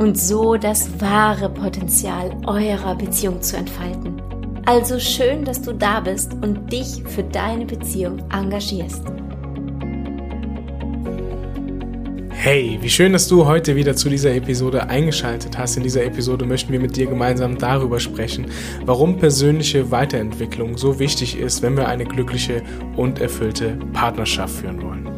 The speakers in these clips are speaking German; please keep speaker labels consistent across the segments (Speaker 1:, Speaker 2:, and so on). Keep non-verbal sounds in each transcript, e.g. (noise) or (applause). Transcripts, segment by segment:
Speaker 1: und so das wahre Potenzial eurer Beziehung zu entfalten. Also schön, dass du da bist und dich für deine Beziehung engagierst.
Speaker 2: Hey, wie schön, dass du heute wieder zu dieser Episode eingeschaltet hast. In dieser Episode möchten wir mit dir gemeinsam darüber sprechen, warum persönliche Weiterentwicklung so wichtig ist, wenn wir eine glückliche und erfüllte Partnerschaft führen wollen.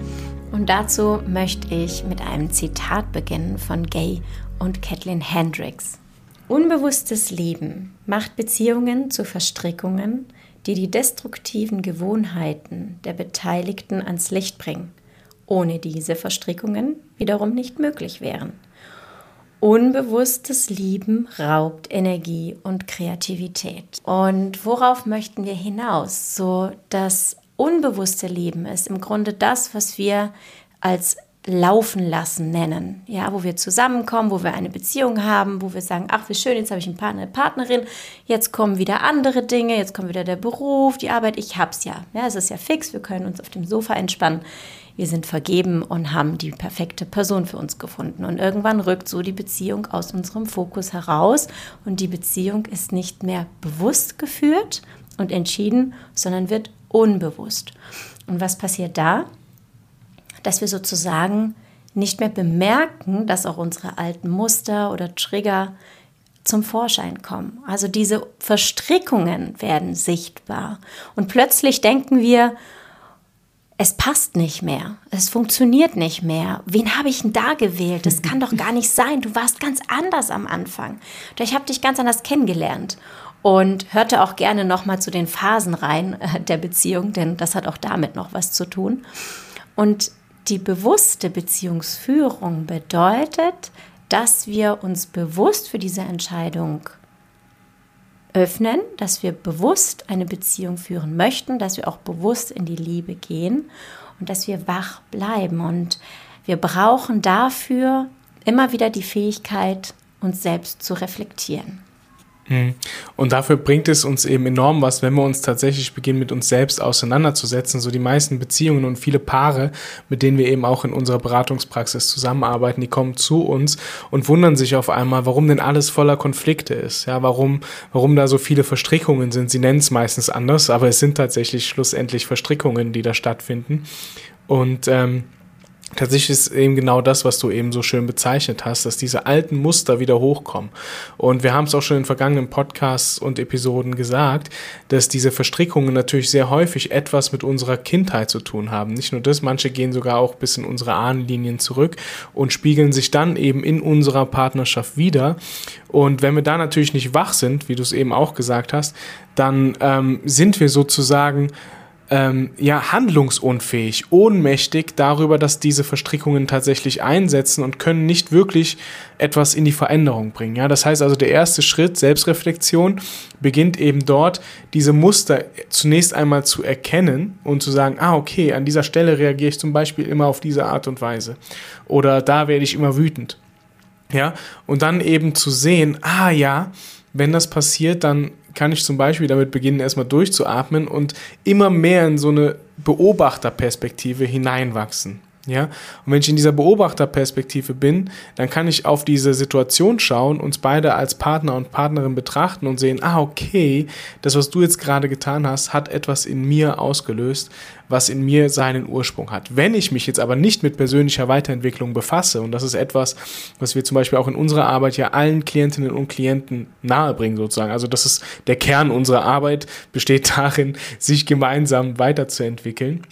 Speaker 1: Und dazu möchte ich mit einem Zitat beginnen von Gay und Kathleen Hendricks. Unbewusstes Leben macht Beziehungen zu Verstrickungen, die die destruktiven Gewohnheiten der Beteiligten ans Licht bringen, ohne diese Verstrickungen wiederum nicht möglich wären. Unbewusstes Lieben raubt Energie und Kreativität. Und worauf möchten wir hinaus? So das unbewusste Leben ist im Grunde das, was wir als laufen lassen nennen. Ja, wo wir zusammenkommen, wo wir eine Beziehung haben, wo wir sagen, ach, wie schön, jetzt habe ich einen Partner, eine Partnerin, jetzt kommen wieder andere Dinge, jetzt kommt wieder der Beruf, die Arbeit, ich hab's ja. Ja, es ist ja fix, wir können uns auf dem Sofa entspannen. Wir sind vergeben und haben die perfekte Person für uns gefunden. Und irgendwann rückt so die Beziehung aus unserem Fokus heraus und die Beziehung ist nicht mehr bewusst geführt und entschieden, sondern wird unbewusst. Und was passiert da? Dass wir sozusagen nicht mehr bemerken, dass auch unsere alten Muster oder Trigger zum Vorschein kommen. Also diese Verstrickungen werden sichtbar. Und plötzlich denken wir, es passt nicht mehr, es funktioniert nicht mehr. Wen habe ich denn da gewählt? Das kann doch gar nicht sein. Du warst ganz anders am Anfang. Ich habe dich ganz anders kennengelernt. Und hörte auch gerne nochmal zu den Phasen rein äh, der Beziehung, denn das hat auch damit noch was zu tun. Und die bewusste Beziehungsführung bedeutet, dass wir uns bewusst für diese Entscheidung öffnen, dass wir bewusst eine Beziehung führen möchten, dass wir auch bewusst in die Liebe gehen und dass wir wach bleiben. Und wir brauchen dafür immer wieder die Fähigkeit, uns selbst zu reflektieren.
Speaker 2: Hm. Und dafür bringt es uns eben enorm was, wenn wir uns tatsächlich beginnen, mit uns selbst auseinanderzusetzen. So die meisten Beziehungen und viele Paare, mit denen wir eben auch in unserer Beratungspraxis zusammenarbeiten, die kommen zu uns und wundern sich auf einmal, warum denn alles voller Konflikte ist. Ja, warum, warum da so viele Verstrickungen sind. Sie nennen es meistens anders, aber es sind tatsächlich schlussendlich Verstrickungen, die da stattfinden. Und ähm, Tatsächlich ist eben genau das, was du eben so schön bezeichnet hast, dass diese alten Muster wieder hochkommen. Und wir haben es auch schon in vergangenen Podcasts und Episoden gesagt, dass diese Verstrickungen natürlich sehr häufig etwas mit unserer Kindheit zu tun haben. Nicht nur das, manche gehen sogar auch bis in unsere Ahnenlinien zurück und spiegeln sich dann eben in unserer Partnerschaft wieder. Und wenn wir da natürlich nicht wach sind, wie du es eben auch gesagt hast, dann ähm, sind wir sozusagen ähm, ja, handlungsunfähig, ohnmächtig darüber, dass diese Verstrickungen tatsächlich einsetzen und können nicht wirklich etwas in die Veränderung bringen. Ja, das heißt also, der erste Schritt, Selbstreflexion, beginnt eben dort, diese Muster zunächst einmal zu erkennen und zu sagen, ah, okay, an dieser Stelle reagiere ich zum Beispiel immer auf diese Art und Weise. Oder da werde ich immer wütend. Ja, und dann eben zu sehen, ah ja, wenn das passiert, dann kann ich zum Beispiel damit beginnen, erstmal durchzuatmen und immer mehr in so eine Beobachterperspektive hineinwachsen. Ja, und wenn ich in dieser Beobachterperspektive bin, dann kann ich auf diese Situation schauen, uns beide als Partner und Partnerin betrachten und sehen, ah, okay, das, was du jetzt gerade getan hast, hat etwas in mir ausgelöst, was in mir seinen Ursprung hat. Wenn ich mich jetzt aber nicht mit persönlicher Weiterentwicklung befasse, und das ist etwas, was wir zum Beispiel auch in unserer Arbeit ja allen Klientinnen und Klienten nahebringen sozusagen. Also das ist der Kern unserer Arbeit, besteht darin, sich gemeinsam weiterzuentwickeln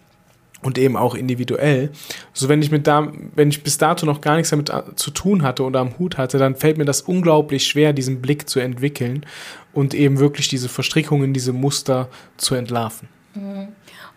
Speaker 2: und eben auch individuell. So wenn ich mit da, wenn ich bis dato noch gar nichts damit äh, zu tun hatte oder am Hut hatte, dann fällt mir das unglaublich schwer, diesen Blick zu entwickeln und eben wirklich diese Verstrickungen, diese Muster zu entlarven.
Speaker 1: Mhm.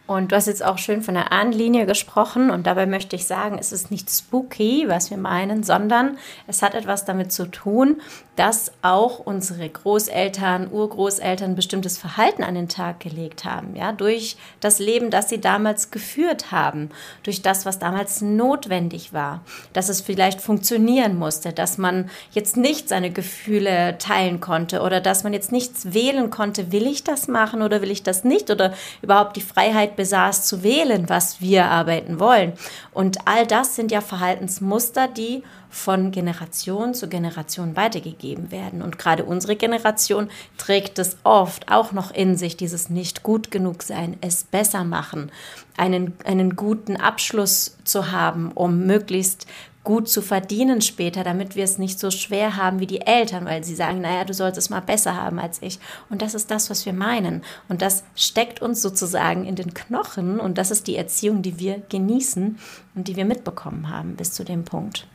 Speaker 1: Und du hast jetzt auch schön von der Ahnenlinie gesprochen und dabei möchte ich sagen, es ist nicht spooky, was wir meinen, sondern es hat etwas damit zu tun, dass auch unsere Großeltern, Urgroßeltern bestimmtes Verhalten an den Tag gelegt haben, ja, durch das Leben, das sie damals geführt haben, durch das, was damals notwendig war, dass es vielleicht funktionieren musste, dass man jetzt nicht seine Gefühle teilen konnte oder dass man jetzt nichts wählen konnte, will ich das machen oder will ich das nicht? Oder überhaupt die Freiheit besaß zu wählen, was wir arbeiten wollen. Und all das sind ja Verhaltensmuster, die von Generation zu Generation weitergegeben werden. Und gerade unsere Generation trägt es oft auch noch in sich, dieses nicht gut genug sein, es besser machen, einen, einen guten Abschluss zu haben, um möglichst gut zu verdienen später, damit wir es nicht so schwer haben wie die Eltern, weil sie sagen, naja, du sollst es mal besser haben als ich. Und das ist das, was wir meinen. Und das steckt uns sozusagen in den Knochen und das ist die Erziehung, die wir genießen und die wir mitbekommen haben bis zu dem Punkt.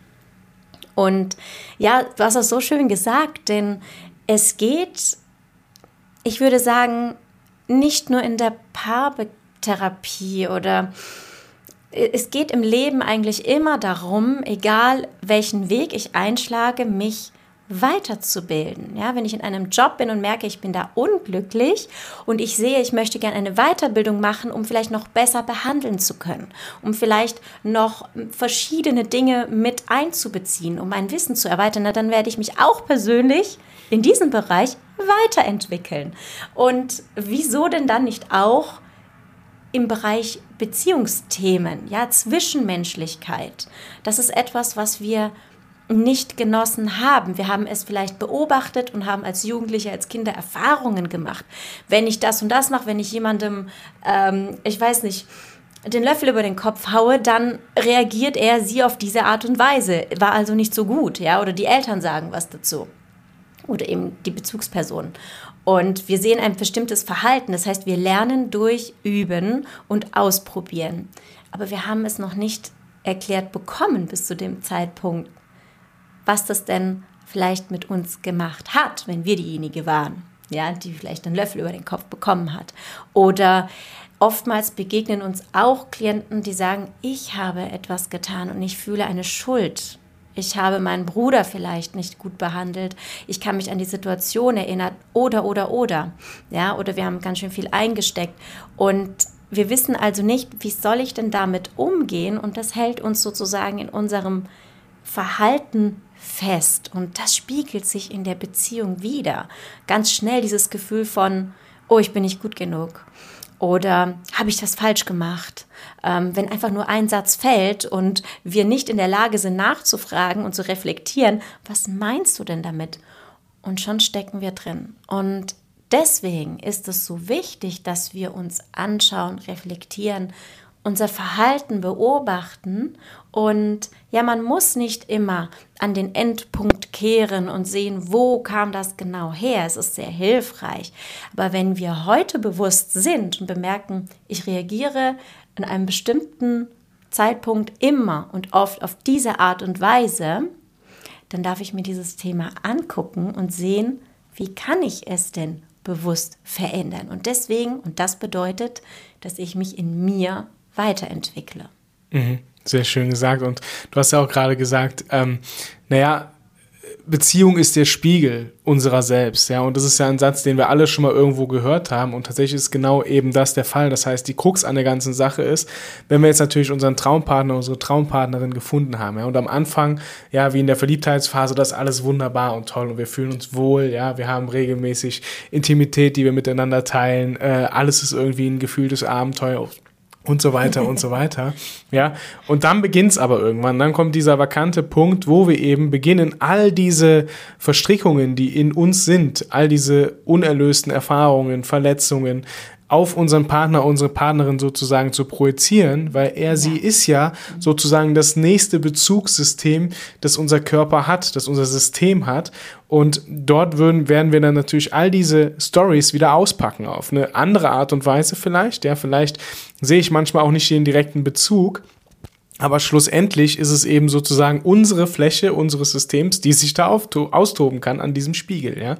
Speaker 1: Und ja, du hast es so schön gesagt, denn es geht, ich würde sagen, nicht nur in der Paartherapie oder es geht im Leben eigentlich immer darum, egal welchen Weg ich einschlage, mich weiterzubilden. Ja, wenn ich in einem Job bin und merke, ich bin da unglücklich und ich sehe, ich möchte gerne eine Weiterbildung machen, um vielleicht noch besser behandeln zu können, um vielleicht noch verschiedene Dinge mit einzubeziehen, um mein Wissen zu erweitern, na, dann werde ich mich auch persönlich in diesem Bereich weiterentwickeln. Und wieso denn dann nicht auch im Bereich Beziehungsthemen, ja, Zwischenmenschlichkeit? Das ist etwas, was wir nicht genossen haben. Wir haben es vielleicht beobachtet und haben als Jugendliche, als Kinder Erfahrungen gemacht. Wenn ich das und das mache, wenn ich jemandem, ähm, ich weiß nicht, den Löffel über den Kopf haue, dann reagiert er sie auf diese Art und Weise. War also nicht so gut, ja, oder die Eltern sagen was dazu. Oder eben die Bezugsperson. Und wir sehen ein bestimmtes Verhalten. Das heißt, wir lernen durch Üben und Ausprobieren. Aber wir haben es noch nicht erklärt bekommen bis zu dem Zeitpunkt, was das denn vielleicht mit uns gemacht hat, wenn wir diejenige waren, ja, die vielleicht einen Löffel über den Kopf bekommen hat. Oder oftmals begegnen uns auch Klienten, die sagen, ich habe etwas getan und ich fühle eine Schuld. Ich habe meinen Bruder vielleicht nicht gut behandelt. Ich kann mich an die Situation erinnern. Oder, oder, oder. Ja, oder wir haben ganz schön viel eingesteckt. Und wir wissen also nicht, wie soll ich denn damit umgehen? Und das hält uns sozusagen in unserem Verhalten fest und das spiegelt sich in der Beziehung wieder. Ganz schnell dieses Gefühl von, oh, ich bin nicht gut genug oder habe ich das falsch gemacht? Ähm, wenn einfach nur ein Satz fällt und wir nicht in der Lage sind nachzufragen und zu reflektieren, was meinst du denn damit? Und schon stecken wir drin. Und deswegen ist es so wichtig, dass wir uns anschauen, reflektieren unser Verhalten beobachten und ja, man muss nicht immer an den Endpunkt kehren und sehen, wo kam das genau her. Es ist sehr hilfreich. Aber wenn wir heute bewusst sind und bemerken, ich reagiere an einem bestimmten Zeitpunkt immer und oft auf diese Art und Weise, dann darf ich mir dieses Thema angucken und sehen, wie kann ich es denn bewusst verändern. Und deswegen, und das bedeutet, dass ich mich in mir weiterentwickle.
Speaker 2: Mhm, sehr schön gesagt. Und du hast ja auch gerade gesagt, ähm, naja, Beziehung ist der Spiegel unserer selbst, ja, und das ist ja ein Satz, den wir alle schon mal irgendwo gehört haben. Und tatsächlich ist genau eben das der Fall. Das heißt, die Krux an der ganzen Sache ist, wenn wir jetzt natürlich unseren Traumpartner, unsere Traumpartnerin gefunden haben, ja, und am Anfang, ja, wie in der Verliebtheitsphase, das alles wunderbar und toll. Und wir fühlen uns wohl, ja, wir haben regelmäßig Intimität, die wir miteinander teilen, äh, alles ist irgendwie ein gefühltes Abenteuer, und so weiter und so weiter. Ja, und dann beginnt es aber irgendwann. Dann kommt dieser vakante Punkt, wo wir eben beginnen, all diese Verstrickungen, die in uns sind, all diese unerlösten Erfahrungen, Verletzungen, auf unseren Partner, unsere Partnerin sozusagen zu projizieren, weil er, ja. sie ist ja sozusagen das nächste Bezugssystem, das unser Körper hat, das unser System hat. Und dort würden, werden wir dann natürlich all diese Stories wieder auspacken auf eine andere Art und Weise vielleicht. Ja, vielleicht sehe ich manchmal auch nicht den direkten Bezug. Aber schlussendlich ist es eben sozusagen unsere Fläche unseres Systems, die sich da austoben kann an diesem Spiegel, ja.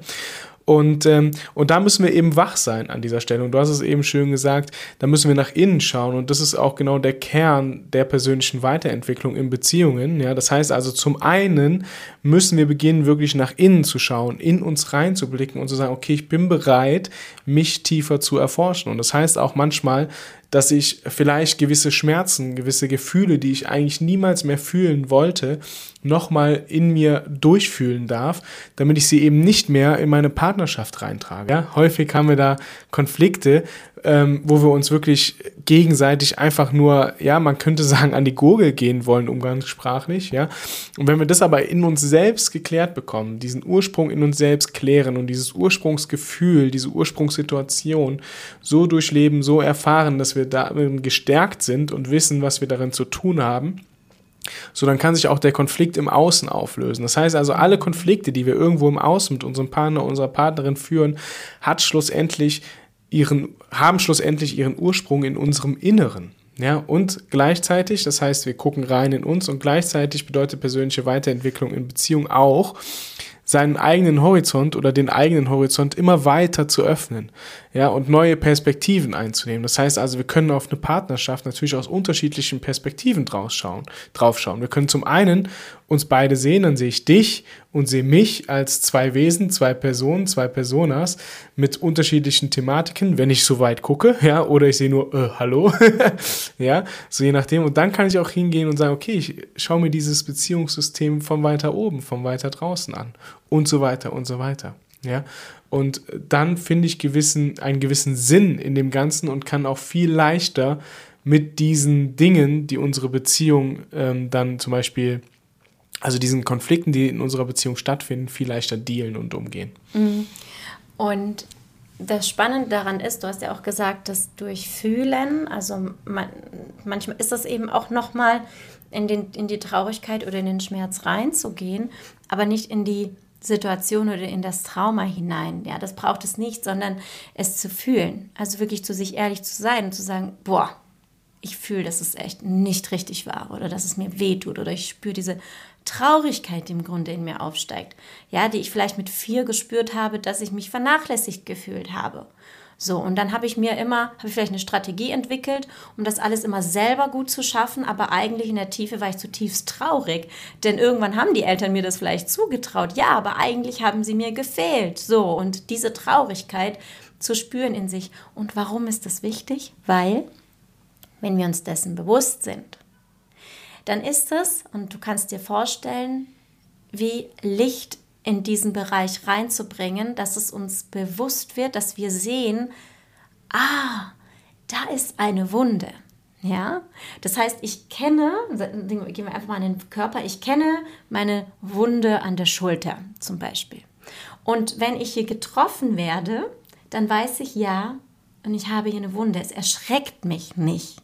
Speaker 2: Und, ähm, und da müssen wir eben wach sein an dieser Stelle. Und du hast es eben schön gesagt, da müssen wir nach innen schauen. Und das ist auch genau der Kern der persönlichen Weiterentwicklung in Beziehungen. Ja, das heißt also, zum einen müssen wir beginnen, wirklich nach innen zu schauen, in uns reinzublicken und zu sagen, okay, ich bin bereit, mich tiefer zu erforschen. Und das heißt auch manchmal, dass ich vielleicht gewisse Schmerzen, gewisse Gefühle, die ich eigentlich niemals mehr fühlen wollte, nochmal in mir durchfühlen darf, damit ich sie eben nicht mehr in meine Partnerschaft reintrage. Ja, häufig haben wir da Konflikte, ähm, wo wir uns wirklich gegenseitig einfach nur, ja, man könnte sagen, an die Gurgel gehen wollen, umgangssprachlich, ja. Und wenn wir das aber in uns selbst geklärt bekommen, diesen Ursprung in uns selbst klären und dieses Ursprungsgefühl, diese Ursprungssituation so durchleben, so erfahren, dass wir darin gestärkt sind und wissen, was wir darin zu tun haben, so, dann kann sich auch der Konflikt im Außen auflösen. Das heißt also, alle Konflikte, die wir irgendwo im Außen mit unserem Partner, unserer Partnerin führen, hat schlussendlich ihren, haben schlussendlich ihren Ursprung in unserem Inneren. Ja, und gleichzeitig, das heißt, wir gucken rein in uns und gleichzeitig bedeutet persönliche Weiterentwicklung in Beziehung auch, seinen eigenen Horizont oder den eigenen Horizont immer weiter zu öffnen, ja, und neue Perspektiven einzunehmen. Das heißt also, wir können auf eine Partnerschaft natürlich aus unterschiedlichen Perspektiven drauf schauen, drauf schauen. Wir können zum einen uns beide sehen, dann sehe ich dich und sehe mich als zwei Wesen, zwei Personen, zwei Personas mit unterschiedlichen Thematiken, wenn ich so weit gucke, ja, oder ich sehe nur, äh, hallo, (laughs) ja, so je nachdem. Und dann kann ich auch hingehen und sagen, okay, ich schaue mir dieses Beziehungssystem von weiter oben, von weiter draußen an und so weiter und so weiter, ja. Und dann finde ich gewissen, einen gewissen Sinn in dem Ganzen und kann auch viel leichter mit diesen Dingen, die unsere Beziehung ähm, dann zum Beispiel also diesen Konflikten, die in unserer Beziehung stattfinden, viel leichter dealen und umgehen.
Speaker 1: Mhm. Und das Spannende daran ist, du hast ja auch gesagt, dass durch Fühlen, also man, manchmal ist das eben auch nochmal in, in die Traurigkeit oder in den Schmerz reinzugehen, aber nicht in die Situation oder in das Trauma hinein. Ja, das braucht es nicht, sondern es zu fühlen. Also wirklich zu sich ehrlich zu sein und zu sagen, boah, ich fühle, dass es echt nicht richtig war oder dass es mir weh tut oder ich spüre diese Traurigkeit, die im Grunde in mir aufsteigt. Ja, die ich vielleicht mit vier gespürt habe, dass ich mich vernachlässigt gefühlt habe. So, und dann habe ich mir immer, habe ich vielleicht eine Strategie entwickelt, um das alles immer selber gut zu schaffen, aber eigentlich in der Tiefe war ich zutiefst traurig. Denn irgendwann haben die Eltern mir das vielleicht zugetraut. Ja, aber eigentlich haben sie mir gefehlt. So, und diese Traurigkeit zu spüren in sich. Und warum ist das wichtig? Weil wenn wir uns dessen bewusst sind, dann ist es, und du kannst dir vorstellen, wie Licht in diesen Bereich reinzubringen, dass es uns bewusst wird, dass wir sehen, ah, da ist eine Wunde. Ja, das heißt, ich kenne, gehen wir einfach mal in den Körper, ich kenne meine Wunde an der Schulter zum Beispiel. Und wenn ich hier getroffen werde, dann weiß ich ja, und ich habe hier eine Wunde. Es erschreckt mich nicht.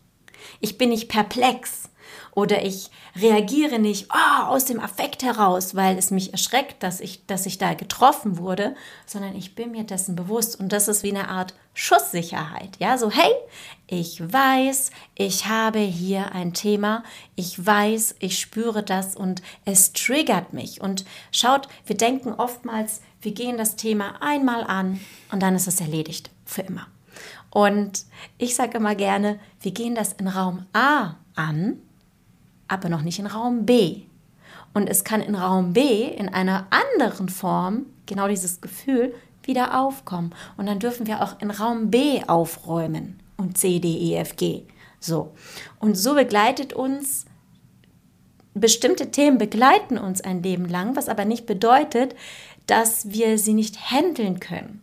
Speaker 1: Ich bin nicht perplex oder ich reagiere nicht oh, aus dem Affekt heraus, weil es mich erschreckt, dass ich, dass ich da getroffen wurde, sondern ich bin mir dessen bewusst und das ist wie eine Art Schusssicherheit. Ja, so hey, ich weiß, ich habe hier ein Thema, ich weiß, ich spüre das und es triggert mich. Und schaut, wir denken oftmals, wir gehen das Thema einmal an und dann ist es erledigt für immer. Und ich sage immer gerne, wir gehen das in Raum A an, aber noch nicht in Raum B. Und es kann in Raum B in einer anderen Form genau dieses Gefühl wieder aufkommen. Und dann dürfen wir auch in Raum B aufräumen und C, D, E, F, G. So. Und so begleitet uns bestimmte Themen begleiten uns ein Leben lang, was aber nicht bedeutet, dass wir sie nicht handeln können,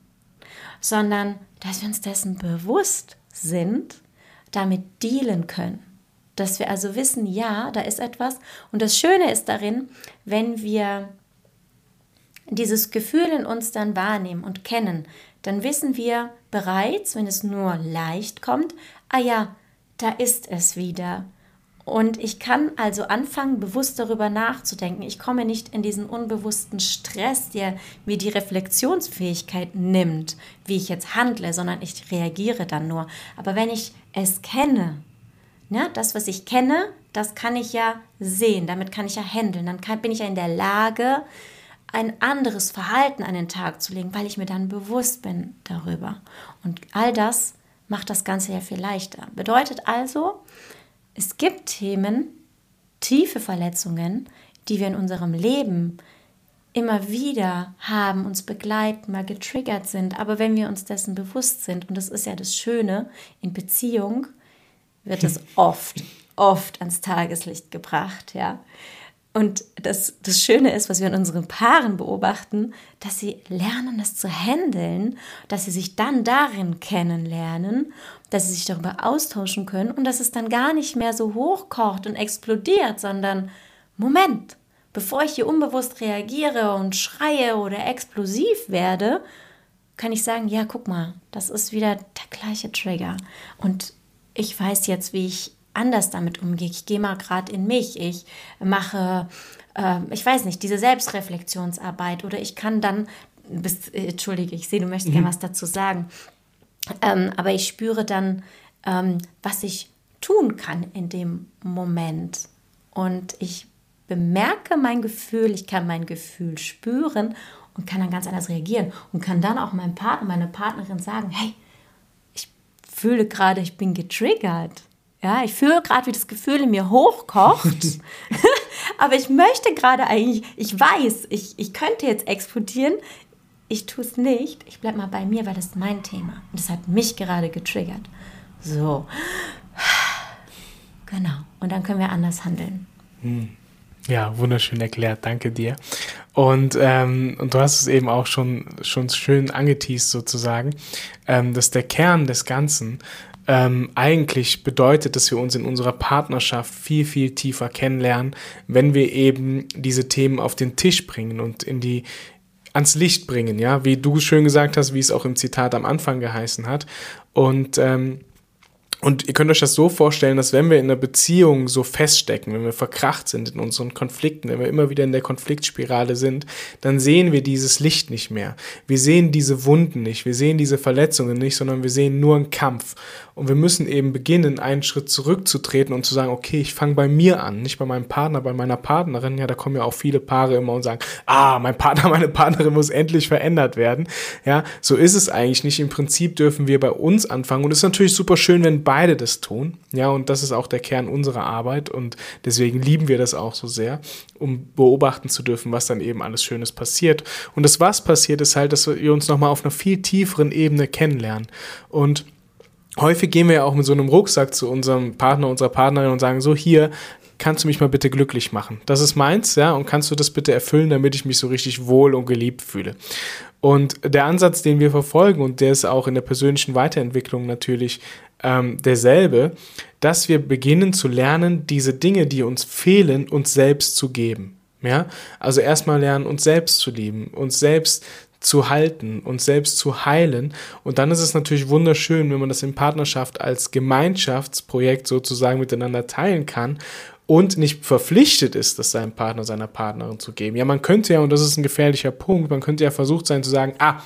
Speaker 1: sondern dass wir uns dessen bewusst sind, damit dealen können. Dass wir also wissen, ja, da ist etwas. Und das Schöne ist darin, wenn wir dieses Gefühl in uns dann wahrnehmen und kennen, dann wissen wir bereits, wenn es nur leicht kommt, ah ja, da ist es wieder. Und ich kann also anfangen, bewusst darüber nachzudenken. Ich komme nicht in diesen unbewussten Stress, der mir die Reflexionsfähigkeit nimmt, wie ich jetzt handle, sondern ich reagiere dann nur. Aber wenn ich es kenne, ne, das, was ich kenne, das kann ich ja sehen, damit kann ich ja handeln. Dann kann, bin ich ja in der Lage, ein anderes Verhalten an den Tag zu legen, weil ich mir dann bewusst bin darüber. Und all das macht das Ganze ja viel leichter. Bedeutet also, es gibt Themen, tiefe Verletzungen, die wir in unserem Leben immer wieder haben, uns begleiten, mal getriggert sind. Aber wenn wir uns dessen bewusst sind, und das ist ja das Schöne, in Beziehung wird es oft, oft ans Tageslicht gebracht, ja. Und das, das Schöne ist, was wir in unseren Paaren beobachten, dass sie lernen, das zu handeln, dass sie sich dann darin kennenlernen, dass sie sich darüber austauschen können und dass es dann gar nicht mehr so hochkocht und explodiert, sondern Moment, bevor ich hier unbewusst reagiere und schreie oder explosiv werde, kann ich sagen, ja, guck mal, das ist wieder der gleiche Trigger. Und ich weiß jetzt, wie ich anders damit umgehe. Ich gehe mal gerade in mich. Ich mache, äh, ich weiß nicht, diese Selbstreflexionsarbeit oder ich kann dann, bist, äh, entschuldige, ich sehe, du möchtest mhm. gerne was dazu sagen, ähm, aber ich spüre dann, ähm, was ich tun kann in dem Moment. Und ich bemerke mein Gefühl, ich kann mein Gefühl spüren und kann dann ganz anders reagieren und kann dann auch meinem Partner, meiner Partnerin sagen, hey, fühle gerade, ich bin getriggert. Ja, ich fühle gerade, wie das Gefühl in mir hochkocht. (laughs) Aber ich möchte gerade eigentlich, ich weiß, ich, ich könnte jetzt explodieren. Ich tue es nicht. Ich bleibe mal bei mir, weil das ist mein Thema. Und das hat mich gerade getriggert. So. Genau. Und dann können wir anders handeln.
Speaker 2: Hm. Ja, wunderschön erklärt. Danke dir. Und, ähm, und du hast es eben auch schon, schon schön angeteased sozusagen, ähm, dass der Kern des Ganzen ähm, eigentlich bedeutet, dass wir uns in unserer Partnerschaft viel, viel tiefer kennenlernen, wenn wir eben diese Themen auf den Tisch bringen und in die ans Licht bringen, ja, wie du schön gesagt hast, wie es auch im Zitat am Anfang geheißen hat. Und ähm, und ihr könnt euch das so vorstellen, dass wenn wir in einer Beziehung so feststecken, wenn wir verkracht sind in unseren Konflikten, wenn wir immer wieder in der Konfliktspirale sind, dann sehen wir dieses Licht nicht mehr. Wir sehen diese Wunden nicht, wir sehen diese Verletzungen nicht, sondern wir sehen nur einen Kampf. Und wir müssen eben beginnen, einen Schritt zurückzutreten und zu sagen, okay, ich fange bei mir an, nicht bei meinem Partner, bei meiner Partnerin. Ja, da kommen ja auch viele Paare immer und sagen, ah, mein Partner, (laughs) meine Partnerin muss endlich verändert werden. Ja, so ist es eigentlich nicht. Im Prinzip dürfen wir bei uns anfangen. Und es ist natürlich super schön, wenn beide das tun. Ja, und das ist auch der Kern unserer Arbeit. Und deswegen lieben wir das auch so sehr, um beobachten zu dürfen, was dann eben alles Schönes passiert. Und das, was passiert, ist halt, dass wir uns nochmal auf einer viel tieferen Ebene kennenlernen. Und häufig gehen wir ja auch mit so einem Rucksack zu unserem Partner, unserer Partnerin und sagen, so hier, kannst du mich mal bitte glücklich machen? Das ist meins, ja, und kannst du das bitte erfüllen, damit ich mich so richtig wohl und geliebt fühle? Und der Ansatz, den wir verfolgen, und der ist auch in der persönlichen Weiterentwicklung natürlich ähm, derselbe, dass wir beginnen zu lernen, diese Dinge, die uns fehlen, uns selbst zu geben. Ja, also erstmal lernen, uns selbst zu lieben, uns selbst zu halten, uns selbst zu heilen. Und dann ist es natürlich wunderschön, wenn man das in Partnerschaft als Gemeinschaftsprojekt sozusagen miteinander teilen kann und nicht verpflichtet ist, das seinem Partner, seiner Partnerin zu geben. Ja, man könnte ja, und das ist ein gefährlicher Punkt, man könnte ja versucht sein zu sagen, ah,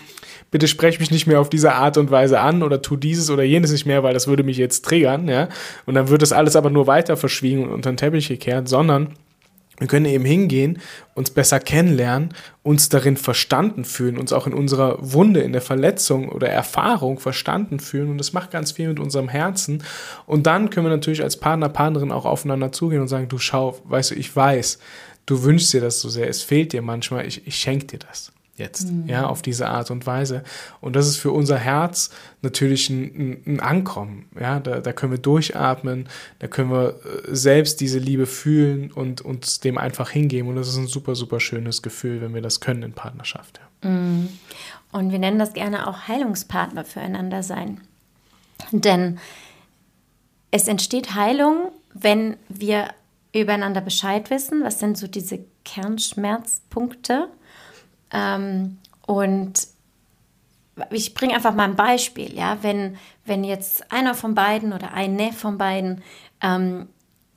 Speaker 2: bitte sprech mich nicht mehr auf diese Art und Weise an oder tu dieses oder jenes nicht mehr, weil das würde mich jetzt triggern, ja. Und dann wird das alles aber nur weiter verschwiegen und unter den Teppich gekehrt, sondern wir können eben hingehen, uns besser kennenlernen, uns darin verstanden fühlen, uns auch in unserer Wunde, in der Verletzung oder Erfahrung verstanden fühlen. Und das macht ganz viel mit unserem Herzen. Und dann können wir natürlich als Partner, Partnerin auch aufeinander zugehen und sagen, du schau, weißt du, ich weiß, du wünschst dir das so sehr, es fehlt dir manchmal, ich, ich schenke dir das jetzt, mhm. ja, auf diese Art und Weise. Und das ist für unser Herz natürlich ein, ein Ankommen, ja, da, da können wir durchatmen, da können wir äh, selbst diese Liebe fühlen und uns dem einfach hingeben. Und das ist ein super, super schönes Gefühl, wenn wir das können in Partnerschaft. Ja.
Speaker 1: Mhm. Und wir nennen das gerne auch Heilungspartner füreinander sein. Denn es entsteht Heilung, wenn wir übereinander Bescheid wissen, was sind so diese Kernschmerzpunkte ähm, und ich bringe einfach mal ein Beispiel, ja, wenn, wenn jetzt einer von beiden oder eine von beiden ähm,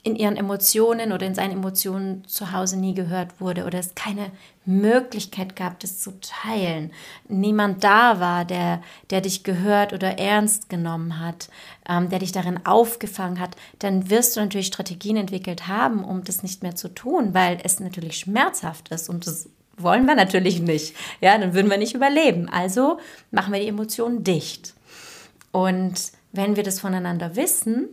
Speaker 1: in ihren Emotionen oder in seinen Emotionen zu Hause nie gehört wurde oder es keine Möglichkeit gab, das zu teilen, niemand da war, der, der dich gehört oder ernst genommen hat, ähm, der dich darin aufgefangen hat, dann wirst du natürlich Strategien entwickelt haben, um das nicht mehr zu tun, weil es natürlich schmerzhaft ist und das wollen wir natürlich nicht. Ja, dann würden wir nicht überleben. Also machen wir die Emotionen dicht. Und wenn wir das voneinander wissen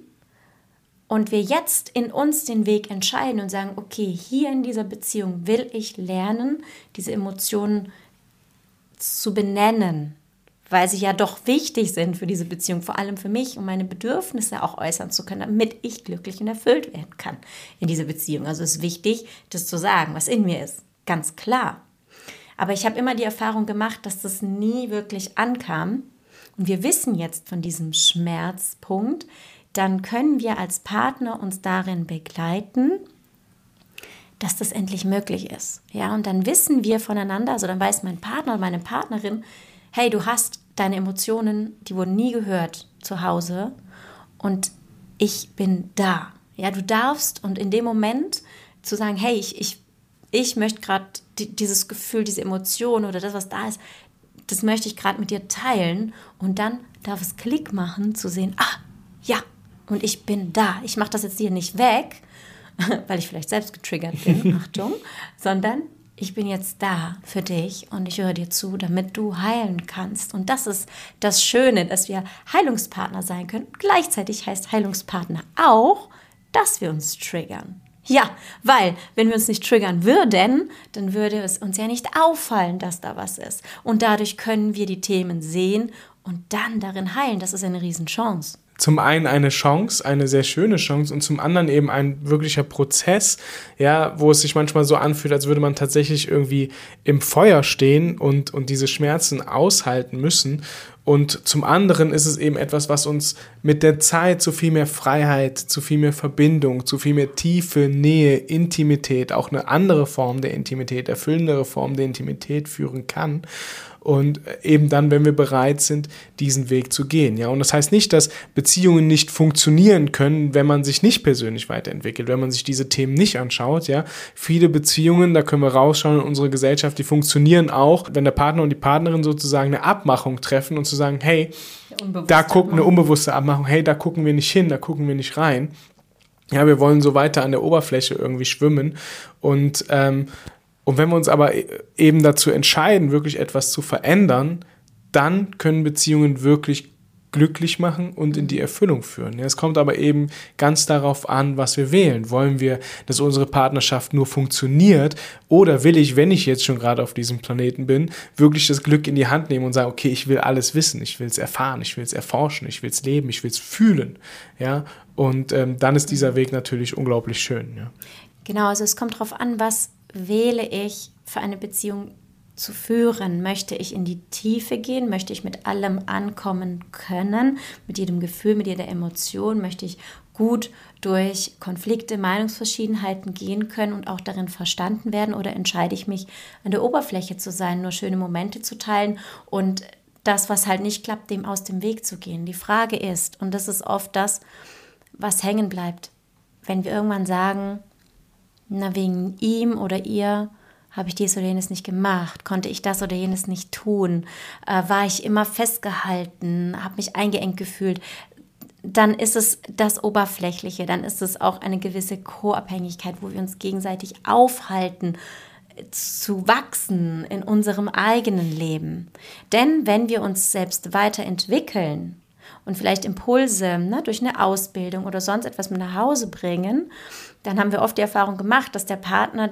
Speaker 1: und wir jetzt in uns den Weg entscheiden und sagen, okay, hier in dieser Beziehung will ich lernen, diese Emotionen zu benennen, weil sie ja doch wichtig sind für diese Beziehung, vor allem für mich, um meine Bedürfnisse auch äußern zu können, damit ich glücklich und erfüllt werden kann in dieser Beziehung. Also es ist wichtig, das zu sagen, was in mir ist, ganz klar. Aber ich habe immer die Erfahrung gemacht, dass das nie wirklich ankam. Und wir wissen jetzt von diesem Schmerzpunkt, dann können wir als Partner uns darin begleiten, dass das endlich möglich ist. Ja, und dann wissen wir voneinander, also dann weiß mein Partner meine Partnerin, hey, du hast deine Emotionen, die wurden nie gehört zu Hause und ich bin da. Ja, du darfst und in dem Moment zu sagen, hey, ich, ich, ich möchte gerade die, dieses Gefühl, diese Emotion oder das, was da ist, das möchte ich gerade mit dir teilen und dann darf es Klick machen zu sehen, ah, ja, und ich bin da. Ich mache das jetzt hier nicht weg, (laughs) weil ich vielleicht selbst getriggert bin, (laughs) Achtung, sondern ich bin jetzt da für dich und ich höre dir zu, damit du heilen kannst. Und das ist das Schöne, dass wir Heilungspartner sein können. Gleichzeitig heißt Heilungspartner auch, dass wir uns triggern. Ja, weil wenn wir uns nicht triggern würden, dann würde es uns ja nicht auffallen, dass da was ist. Und dadurch können wir die Themen sehen und dann darin heilen. Das ist eine Riesenchance
Speaker 2: zum einen eine Chance, eine sehr schöne Chance und zum anderen eben ein wirklicher Prozess, ja, wo es sich manchmal so anfühlt, als würde man tatsächlich irgendwie im Feuer stehen und, und diese Schmerzen aushalten müssen. Und zum anderen ist es eben etwas, was uns mit der Zeit zu viel mehr Freiheit, zu viel mehr Verbindung, zu viel mehr Tiefe, Nähe, Intimität, auch eine andere Form der Intimität, erfüllendere Form der Intimität führen kann und eben dann, wenn wir bereit sind, diesen Weg zu gehen. Ja, und das heißt nicht, dass Beziehungen nicht funktionieren können, wenn man sich nicht persönlich weiterentwickelt, wenn man sich diese Themen nicht anschaut. Ja, viele Beziehungen, da können wir rausschauen in unsere Gesellschaft, die funktionieren auch, wenn der Partner und die Partnerin sozusagen eine Abmachung treffen und zu sagen, hey, da gucken eine unbewusste Abmachung, hey, da gucken wir nicht hin, da gucken wir nicht rein. Ja, wir wollen so weiter an der Oberfläche irgendwie schwimmen und ähm, und wenn wir uns aber e-, eben dazu entscheiden, wirklich etwas zu verändern, dann können Beziehungen wirklich glücklich machen und in die Erfüllung führen. Es kommt aber eben ganz darauf an, was wir wählen. Wollen wir, dass unsere Partnerschaft nur funktioniert oder will ich, wenn ich jetzt schon gerade auf diesem Planeten bin, wirklich das Glück in die Hand nehmen und sagen, okay, ich will alles wissen, ich will es erfahren, ich will es erforschen, ich will es leben, ich will es fühlen. Ja? Und ähm, dann ist dieser Weg natürlich unglaublich schön. Ja?
Speaker 1: Genau, also es kommt darauf an, was wähle ich für eine Beziehung zu führen? Möchte ich in die Tiefe gehen? Möchte ich mit allem ankommen können? Mit jedem Gefühl, mit jeder Emotion? Möchte ich gut durch Konflikte, Meinungsverschiedenheiten gehen können und auch darin verstanden werden? Oder entscheide ich mich, an der Oberfläche zu sein, nur schöne Momente zu teilen und das, was halt nicht klappt, dem aus dem Weg zu gehen? Die Frage ist, und das ist oft das, was hängen bleibt, wenn wir irgendwann sagen, na, wegen ihm oder ihr habe ich dies oder jenes nicht gemacht, konnte ich das oder jenes nicht tun, äh, war ich immer festgehalten, habe mich eingeengt gefühlt, dann ist es das Oberflächliche, dann ist es auch eine gewisse Co-Abhängigkeit, wo wir uns gegenseitig aufhalten, zu wachsen in unserem eigenen Leben. Denn wenn wir uns selbst weiterentwickeln und vielleicht Impulse ne, durch eine Ausbildung oder sonst etwas mit nach Hause bringen, dann haben wir oft die Erfahrung gemacht, dass der Partner,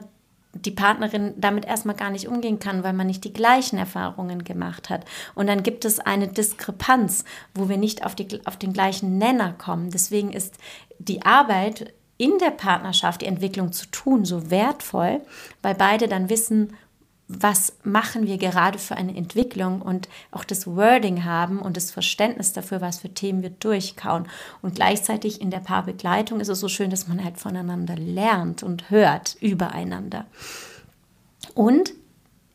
Speaker 1: die Partnerin damit erstmal gar nicht umgehen kann, weil man nicht die gleichen Erfahrungen gemacht hat. Und dann gibt es eine Diskrepanz, wo wir nicht auf, die, auf den gleichen Nenner kommen. Deswegen ist die Arbeit in der Partnerschaft, die Entwicklung zu tun, so wertvoll, weil beide dann wissen, was machen wir gerade für eine Entwicklung und auch das Wording haben und das Verständnis dafür, was für Themen wir durchkauen. Und gleichzeitig in der Paarbegleitung ist es so schön, dass man halt voneinander lernt und hört übereinander. Und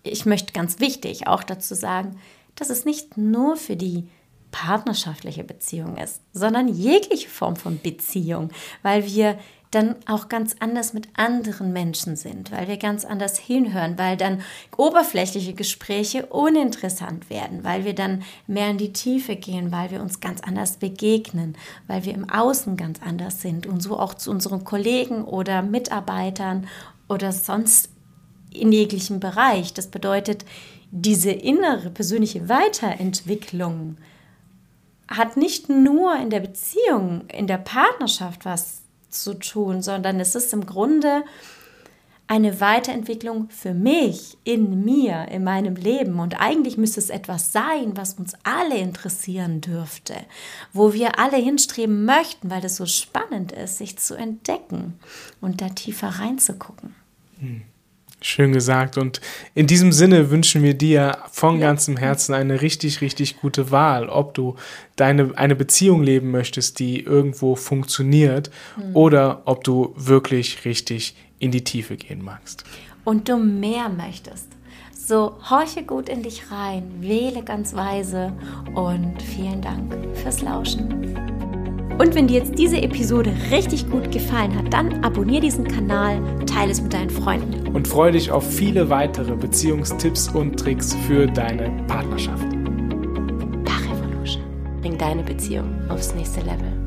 Speaker 1: ich möchte ganz wichtig auch dazu sagen, dass es nicht nur für die partnerschaftliche Beziehung ist, sondern jegliche Form von Beziehung, weil wir dann auch ganz anders mit anderen Menschen sind, weil wir ganz anders hinhören, weil dann oberflächliche Gespräche uninteressant werden, weil wir dann mehr in die Tiefe gehen, weil wir uns ganz anders begegnen, weil wir im Außen ganz anders sind und so auch zu unseren Kollegen oder Mitarbeitern oder sonst in jeglichem Bereich. Das bedeutet, diese innere persönliche Weiterentwicklung hat nicht nur in der Beziehung, in der Partnerschaft was zu tun, sondern es ist im Grunde eine Weiterentwicklung für mich, in mir, in meinem Leben. Und eigentlich müsste es etwas sein, was uns alle interessieren dürfte, wo wir alle hinstreben möchten, weil es so spannend ist, sich zu entdecken und da tiefer reinzugucken.
Speaker 2: Hm. Schön gesagt. Und in diesem Sinne wünschen wir dir von ganzem Herzen eine richtig, richtig gute Wahl, ob du deine, eine Beziehung leben möchtest, die irgendwo funktioniert, mhm. oder ob du wirklich richtig in die Tiefe gehen magst.
Speaker 1: Und du mehr möchtest. So, horche gut in dich rein, wähle ganz weise und vielen Dank fürs Lauschen. Und wenn dir jetzt diese Episode richtig gut gefallen hat, dann abonniere diesen Kanal, teile es mit deinen Freunden.
Speaker 2: Und freue dich auf viele weitere Beziehungstipps und Tricks für deine Partnerschaft.
Speaker 1: Bring deine Beziehung aufs nächste Level.